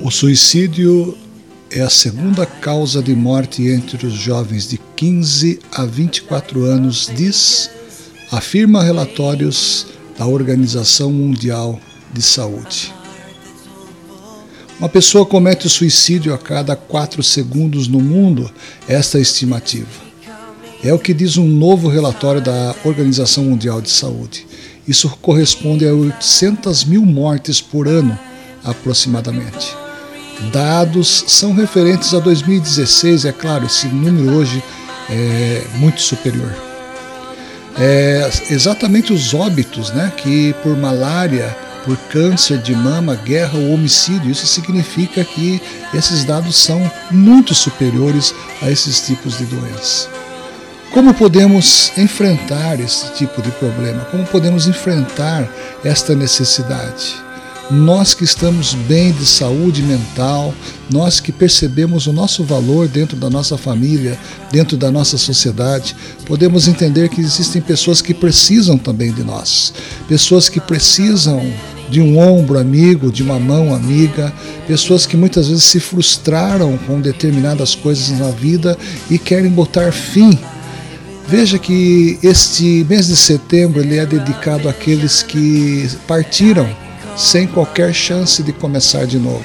O suicídio é a segunda causa de morte entre os jovens de 15 a 24 anos, diz, afirma relatórios da Organização Mundial de Saúde. Uma pessoa comete suicídio a cada 4 segundos no mundo, esta é estimativa. É o que diz um novo relatório da Organização Mundial de Saúde. Isso corresponde a 800 mil mortes por ano, aproximadamente. Dados são referentes a 2016, é claro, esse número hoje é muito superior. É exatamente os óbitos, né, que por malária, por câncer de mama, guerra ou homicídio, isso significa que esses dados são muito superiores a esses tipos de doenças. Como podemos enfrentar esse tipo de problema? Como podemos enfrentar esta necessidade? Nós que estamos bem de saúde mental, nós que percebemos o nosso valor dentro da nossa família, dentro da nossa sociedade, podemos entender que existem pessoas que precisam também de nós, pessoas que precisam de um ombro amigo, de uma mão amiga, pessoas que muitas vezes se frustraram com determinadas coisas na vida e querem botar fim. Veja que este mês de setembro ele é dedicado àqueles que partiram sem qualquer chance de começar de novo.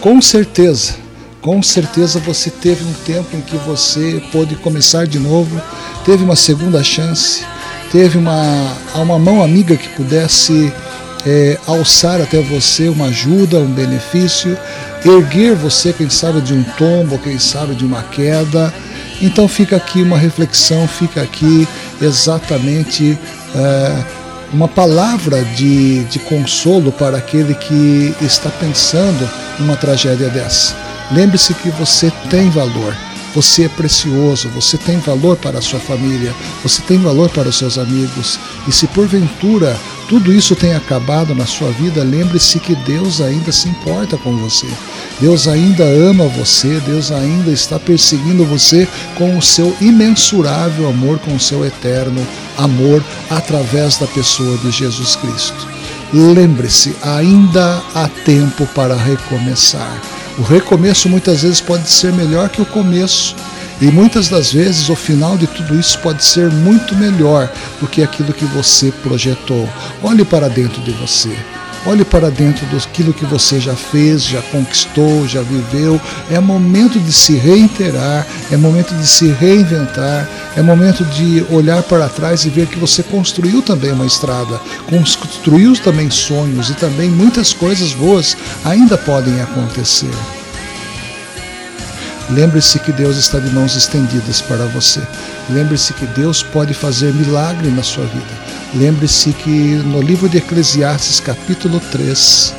Com certeza, com certeza você teve um tempo em que você pôde começar de novo, teve uma segunda chance, teve uma, uma mão amiga que pudesse é, alçar até você uma ajuda, um benefício, erguer você, quem sabe, de um tombo, quem sabe, de uma queda então fica aqui uma reflexão, fica aqui exatamente é, uma palavra de, de consolo para aquele que está pensando numa tragédia dessa. Lembre-se que você tem valor. Você é precioso, você tem valor para a sua família, você tem valor para os seus amigos. E se porventura tudo isso tem acabado na sua vida, lembre-se que Deus ainda se importa com você. Deus ainda ama você, Deus ainda está perseguindo você com o seu imensurável amor, com o seu eterno amor através da pessoa de Jesus Cristo. Lembre-se, ainda há tempo para recomeçar. O recomeço muitas vezes pode ser melhor que o começo. E muitas das vezes o final de tudo isso pode ser muito melhor do que aquilo que você projetou. Olhe para dentro de você. Olhe para dentro daquilo que você já fez, já conquistou, já viveu. É momento de se reiterar, é momento de se reinventar, é momento de olhar para trás e ver que você construiu também uma estrada, construiu também sonhos e também muitas coisas boas ainda podem acontecer. Lembre-se que Deus está de mãos estendidas para você. Lembre-se que Deus pode fazer milagre na sua vida. Lembre-se que no livro de Eclesiastes, capítulo 3,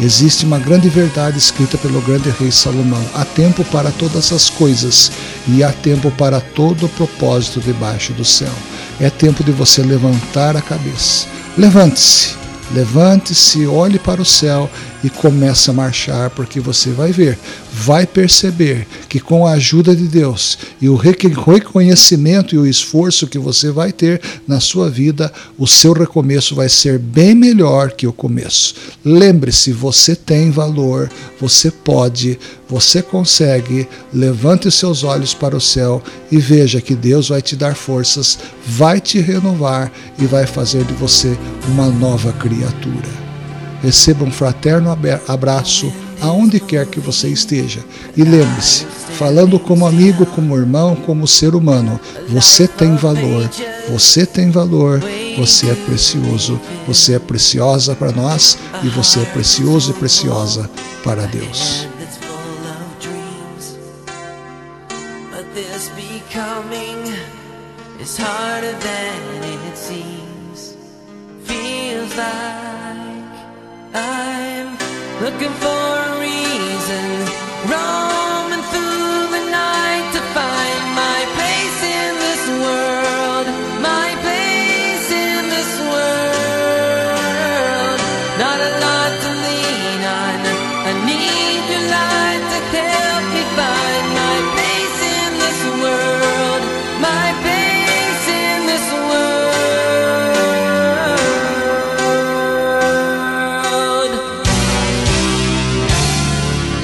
existe uma grande verdade escrita pelo grande rei Salomão. Há tempo para todas as coisas e há tempo para todo o propósito debaixo do céu. É tempo de você levantar a cabeça. Levante-se Levante-se, olhe para o céu e comece a marchar, porque você vai ver, vai perceber que com a ajuda de Deus e o reconhecimento e o esforço que você vai ter na sua vida, o seu recomeço vai ser bem melhor que o começo. Lembre-se, você tem valor, você pode, você consegue. Levante seus olhos para o céu e veja que Deus vai te dar forças, vai te renovar e vai fazer de você uma nova criatura. Receba um fraterno abraço aonde quer que você esteja. E lembre-se, falando como amigo, como irmão, como ser humano, você tem valor, você tem valor, você é precioso, você é preciosa para nós e você é precioso e preciosa para Deus. I'm looking for a reason.